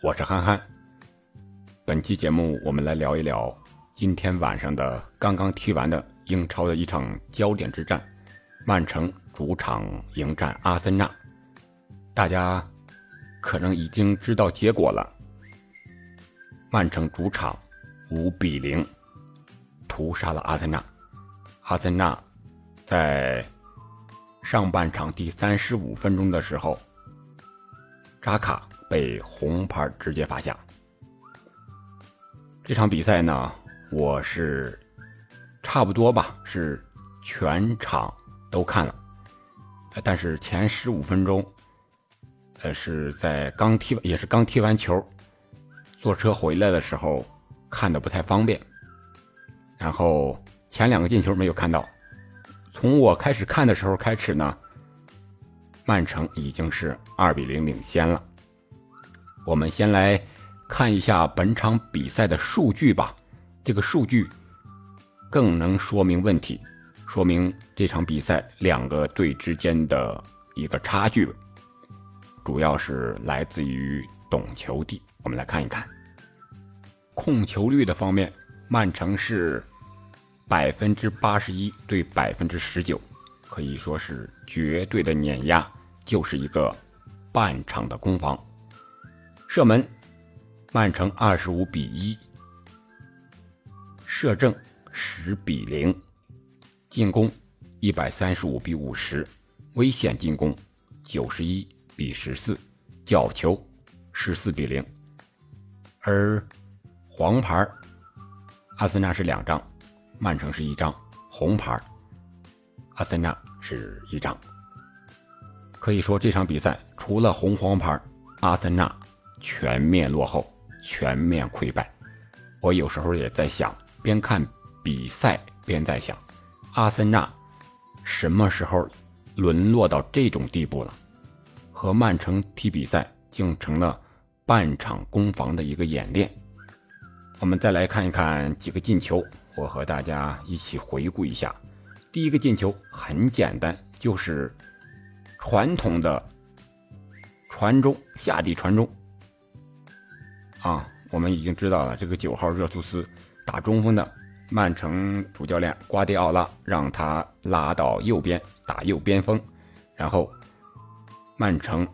我是憨憨。本期节目我们来聊一聊今天晚上的刚刚踢完的英超的一场焦点之战，曼城主场迎战阿森纳。大家可能已经知道结果了，曼城主场五比零屠杀了阿森纳。阿森纳在上半场第三十五分钟的时候，扎卡被红牌直接罚下。这场比赛呢，我是差不多吧，是全场都看了，但是前十五分钟，呃，是在刚踢也是刚踢完球，坐车回来的时候看的不太方便，然后前两个进球没有看到，从我开始看的时候开始呢，曼城已经是二比零领先了，我们先来。看一下本场比赛的数据吧，这个数据更能说明问题，说明这场比赛两个队之间的一个差距，主要是来自于懂球帝。我们来看一看控球率的方面，曼城是百分之八十一对百分之十九，可以说是绝对的碾压，就是一个半场的攻防，射门。曼城二十五比一，射正十比零，进攻一百三十五比五十，危险进攻九十一比十四，角球十四比零。而黄牌，阿森纳是两张，曼城是一张红牌，阿森纳是一张。可以说这场比赛除了红黄牌，阿森纳全面落后。全面溃败，我有时候也在想，边看比赛边在想，阿森纳什么时候沦落到这种地步了？和曼城踢比赛竟成了半场攻防的一个演练。我们再来看一看几个进球，我和大家一起回顾一下。第一个进球很简单，就是传统的传中下底传中。啊，我们已经知道了，这个九号热苏斯打中锋的，曼城主教练瓜迪奥拉让他拉到右边打右边锋，然后曼城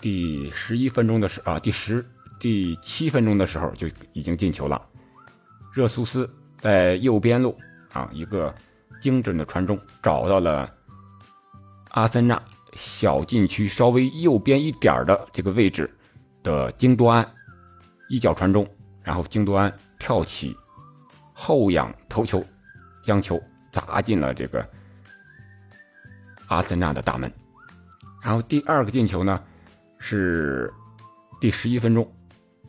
第十一分钟的时啊，第十第七分钟的时候就已经进球了。热苏斯在右边路啊，一个精准的传中，找到了阿森纳小禁区稍微右边一点的这个位置的京多安。一脚传中，然后京多安跳起，后仰头球，将球砸进了这个阿森纳的大门。然后第二个进球呢，是第十一分钟，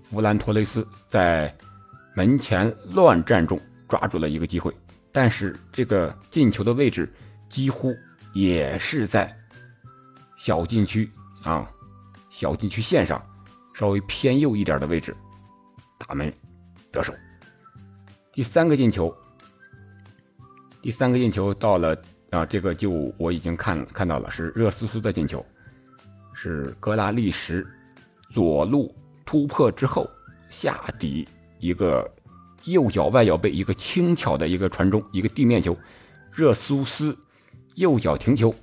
弗兰托雷斯在门前乱战中抓住了一个机会，但是这个进球的位置几乎也是在小禁区啊，小禁区线上稍微偏右一点的位置。打门得手，第三个进球，第三个进球到了啊，这个就我已经看看到了，是热苏斯的进球，是格拉利什左路突破之后下底一个右脚外脚背一个轻巧的一个传中，一个地面球，热苏斯右脚停球，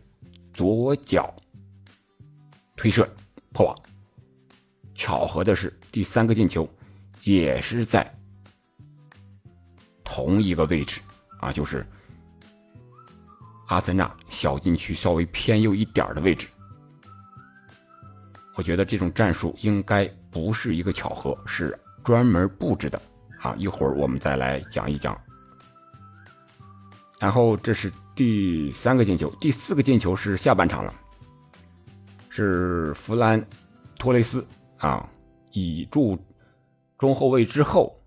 左脚推射破网，巧合的是第三个进球。也是在同一个位置啊，就是阿森纳小禁区稍微偏右一点的位置。我觉得这种战术应该不是一个巧合，是专门布置的啊。一会儿我们再来讲一讲。然后这是第三个进球，第四个进球是下半场了，是弗兰托雷斯啊以助。中后卫之后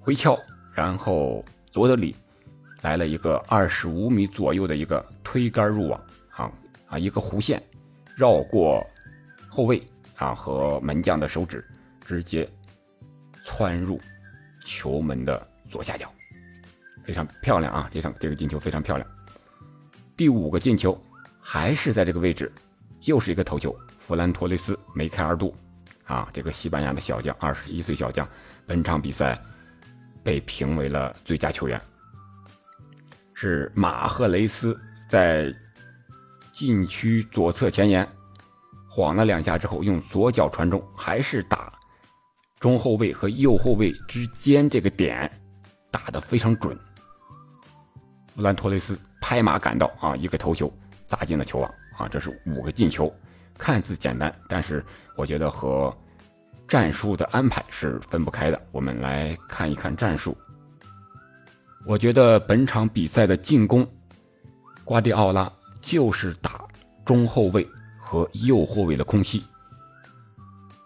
回敲，然后罗德里来了一个二十五米左右的一个推杆入网，啊啊一个弧线绕过后卫啊和门将的手指，直接窜入球门的左下角，非常漂亮啊！这场这个进球非常漂亮。第五个进球还是在这个位置，又是一个头球，弗兰托雷斯梅开二度，啊，这个西班牙的小将，二十一岁小将，本场比赛被评为了最佳球员。是马赫雷斯在禁区左侧前沿晃了两下之后，用左脚传中，还是打中后卫和右后卫之间这个点打得非常准。弗兰托雷斯拍马赶到啊，一个头球砸进了球网啊，这是五个进球。看似简单，但是我觉得和战术的安排是分不开的。我们来看一看战术。我觉得本场比赛的进攻，瓜迪奥拉就是打中后卫和右后卫的空隙，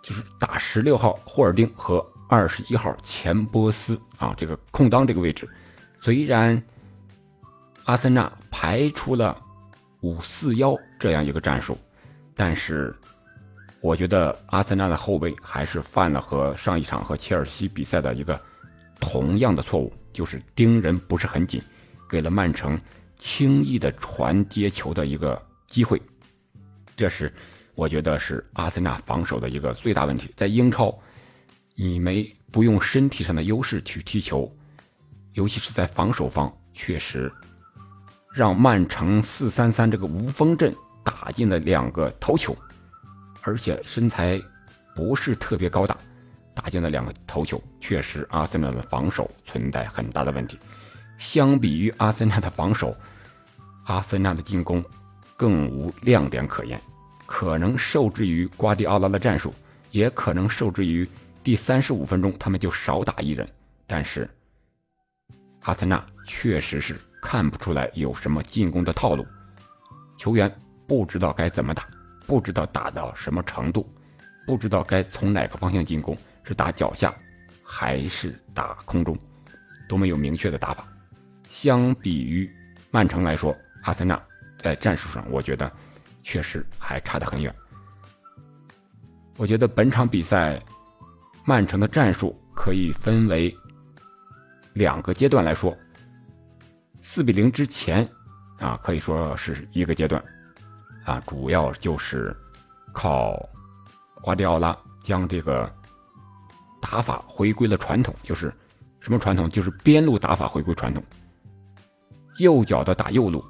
就是打十六号霍尔丁和二十一号钱波斯啊，这个空当这个位置。虽然阿森纳排出了五四幺这样一个战术，但是我觉得阿森纳的后卫还是犯了和上一场和切尔西比赛的一个同样的错误。就是盯人不是很紧，给了曼城轻易的传接球的一个机会，这是我觉得是阿森纳防守的一个最大问题。在英超，你没不用身体上的优势去踢球，尤其是在防守方，确实让曼城四三三这个无锋阵打进了两个头球，而且身材不是特别高大。打进了两个头球，确实阿森纳的防守存在很大的问题。相比于阿森纳的防守，阿森纳的进攻更无亮点可言。可能受制于瓜迪奥拉的战术，也可能受制于第三十五分钟他们就少打一人。但是阿森纳确实是看不出来有什么进攻的套路，球员不知道该怎么打，不知道打到什么程度，不知道该从哪个方向进攻。是打脚下，还是打空中，都没有明确的打法。相比于曼城来说，阿森纳在战术上，我觉得确实还差得很远。我觉得本场比赛，曼城的战术可以分为两个阶段来说。四比零之前，啊，可以说是一个阶段，啊，主要就是靠瓜迪奥拉将这个。打法回归了传统，就是什么传统？就是边路打法回归传统。右脚的打右路，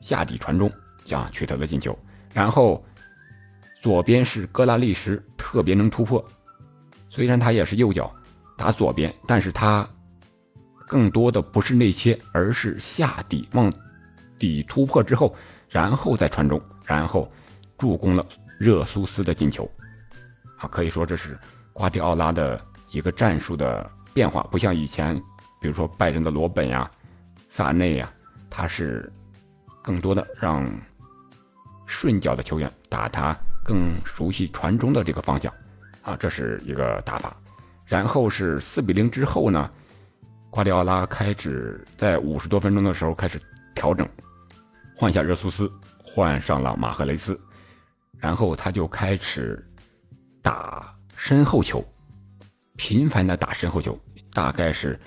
下底传中，将取得了进球。然后左边是戈拉利什，特别能突破。虽然他也是右脚打左边，但是他更多的不是内切，而是下底往底突破之后，然后再传中，然后助攻了热苏斯的进球。啊，可以说这是。瓜迪奥拉的一个战术的变化，不像以前，比如说拜仁的罗本呀、萨内呀，他是更多的让顺脚的球员打他更熟悉传中的这个方向，啊，这是一个打法。然后是四比零之后呢，瓜迪奥拉开始在五十多分钟的时候开始调整，换下热苏斯，换上了马赫雷斯，然后他就开始打。身后球，频繁的打身后球，大概是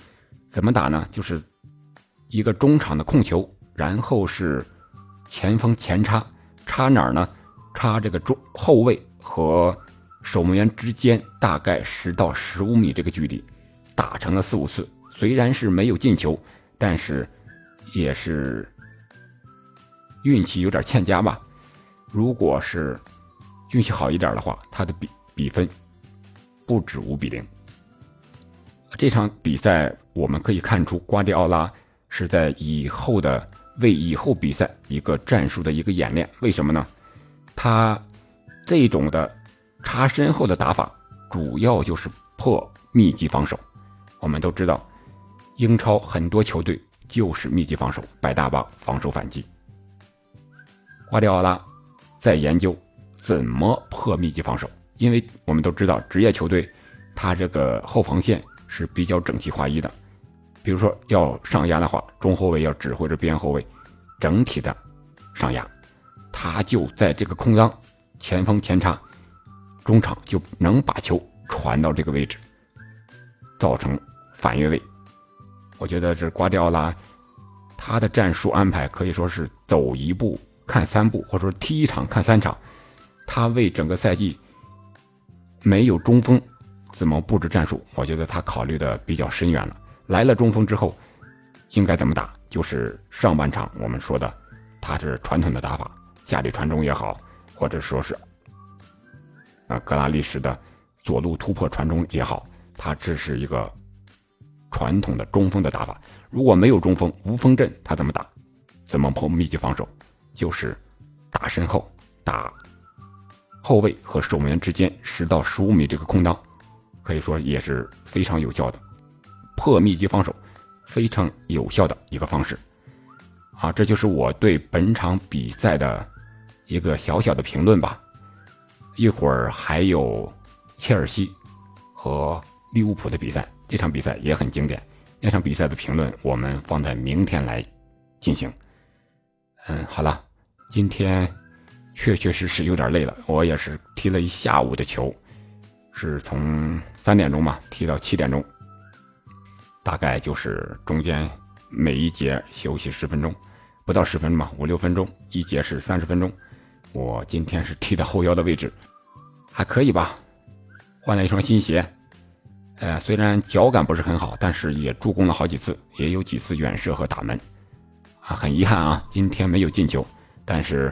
怎么打呢？就是一个中场的控球，然后是前锋前插，插哪儿呢？插这个中后卫和守门员之间，大概十到十五米这个距离，打成了四五次。虽然是没有进球，但是也是运气有点欠佳吧。如果是运气好一点的话，他的比比分。不止五比零。这场比赛我们可以看出，瓜迪奥拉是在以后的为以后比赛一个战术的一个演练。为什么呢？他这种的插身后的打法，主要就是破密集防守。我们都知道，英超很多球队就是密集防守，摆大巴防守反击。瓜迪奥拉在研究怎么破密集防守。因为我们都知道，职业球队，他这个后防线是比较整齐划一的。比如说要上压的话，中后卫要指挥着边后卫整体的上压，他就在这个空当，前锋前插，中场就能把球传到这个位置，造成反越位。我觉得这瓜迪奥拉他的战术安排可以说是走一步看三步，或者说踢一场看三场，他为整个赛季。没有中锋，怎么布置战术？我觉得他考虑的比较深远了。来了中锋之后，应该怎么打？就是上半场我们说的，他是传统的打法，下底传中也好，或者说是啊格拉利什的左路突破传中也好，他这是一个传统的中锋的打法。如果没有中锋，无锋阵，他怎么打？怎么破密集防守？就是打身后，打后卫和守门员之间十到十五米这个空当，可以说也是非常有效的。破密集防守非常有效的一个方式，啊，这就是我对本场比赛的一个小小的评论吧。一会儿还有切尔西和利物浦的比赛，这场比赛也很经典。那场比赛的评论我们放在明天来进行。嗯，好了，今天确确实实有点累了，我也是踢了一下午的球，是从三点钟嘛踢到七点钟。大概就是中间每一节休息十分钟，不到十分钟吧，五六分钟，一节是三十分钟。我今天是踢的后腰的位置，还可以吧。换了一双新鞋，呃，虽然脚感不是很好，但是也助攻了好几次，也有几次远射和打门。啊，很遗憾啊，今天没有进球。但是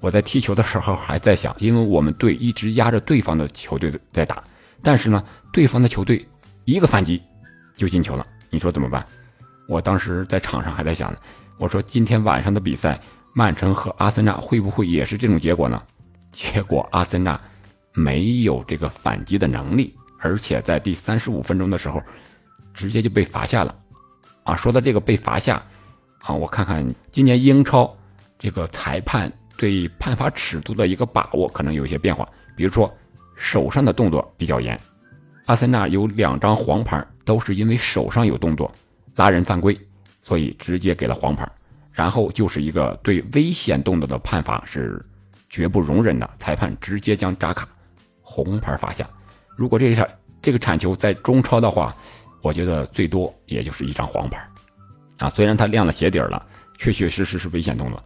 我在踢球的时候还在想，因为我们队一直压着对方的球队在打，但是呢，对方的球队一个反击。就进球了，你说怎么办？我当时在场上还在想呢，我说今天晚上的比赛，曼城和阿森纳会不会也是这种结果呢？结果阿森纳没有这个反击的能力，而且在第三十五分钟的时候，直接就被罚下了。啊，说到这个被罚下，啊，我看看今年英超这个裁判对判罚尺度的一个把握可能有一些变化，比如说手上的动作比较严，阿森纳有两张黄牌。都是因为手上有动作，拉人犯规，所以直接给了黄牌。然后就是一个对危险动作的判罚是绝不容忍的，裁判直接将扎卡红牌罚下。如果这场这个铲球在中超的话，我觉得最多也就是一张黄牌。啊，虽然他亮了鞋底了，确确实实是危险动作。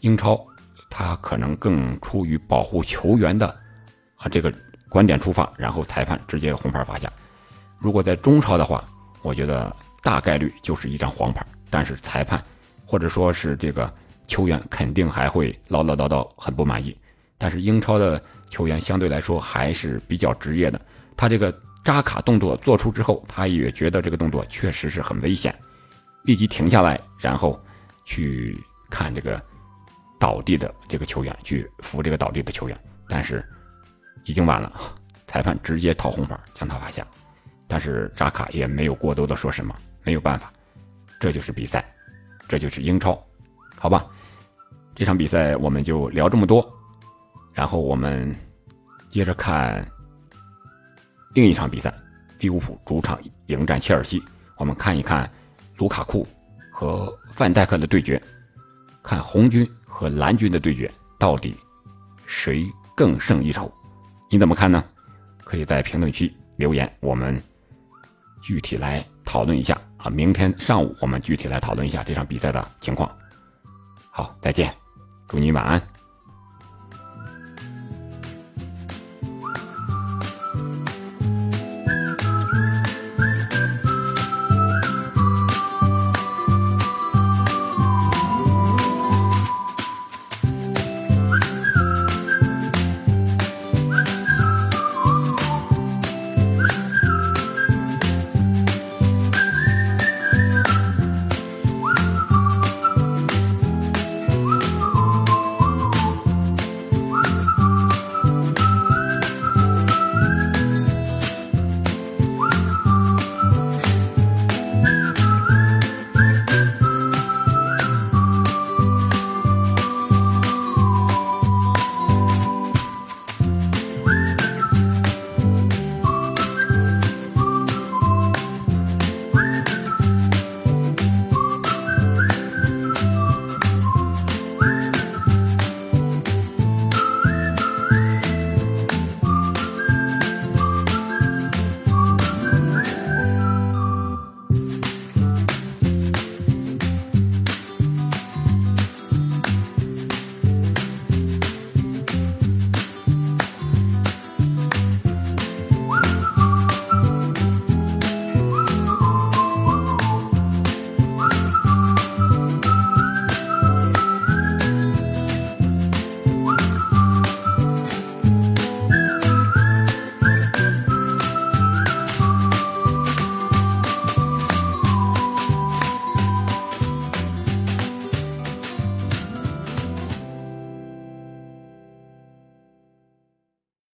英超他可能更出于保护球员的啊这个观点出发，然后裁判直接红牌罚下。如果在中超的话，我觉得大概率就是一张黄牌，但是裁判或者说是这个球员肯定还会唠唠叨叨，很不满意。但是英超的球员相对来说还是比较职业的，他这个扎卡动作做出之后，他也觉得这个动作确实是很危险，立即停下来，然后去看这个倒地的这个球员，去扶这个倒地的球员，但是已经晚了，裁判直接掏红牌将他罚下。但是扎卡也没有过多的说什么，没有办法，这就是比赛，这就是英超，好吧？这场比赛我们就聊这么多，然后我们接着看另一场比赛，利物浦主场迎战切尔西，我们看一看卢卡库和范戴克的对决，看红军和蓝军的对决，到底谁更胜一筹？你怎么看呢？可以在评论区留言，我们。具体来讨论一下啊！明天上午我们具体来讨论一下这场比赛的情况。好，再见，祝你晚安。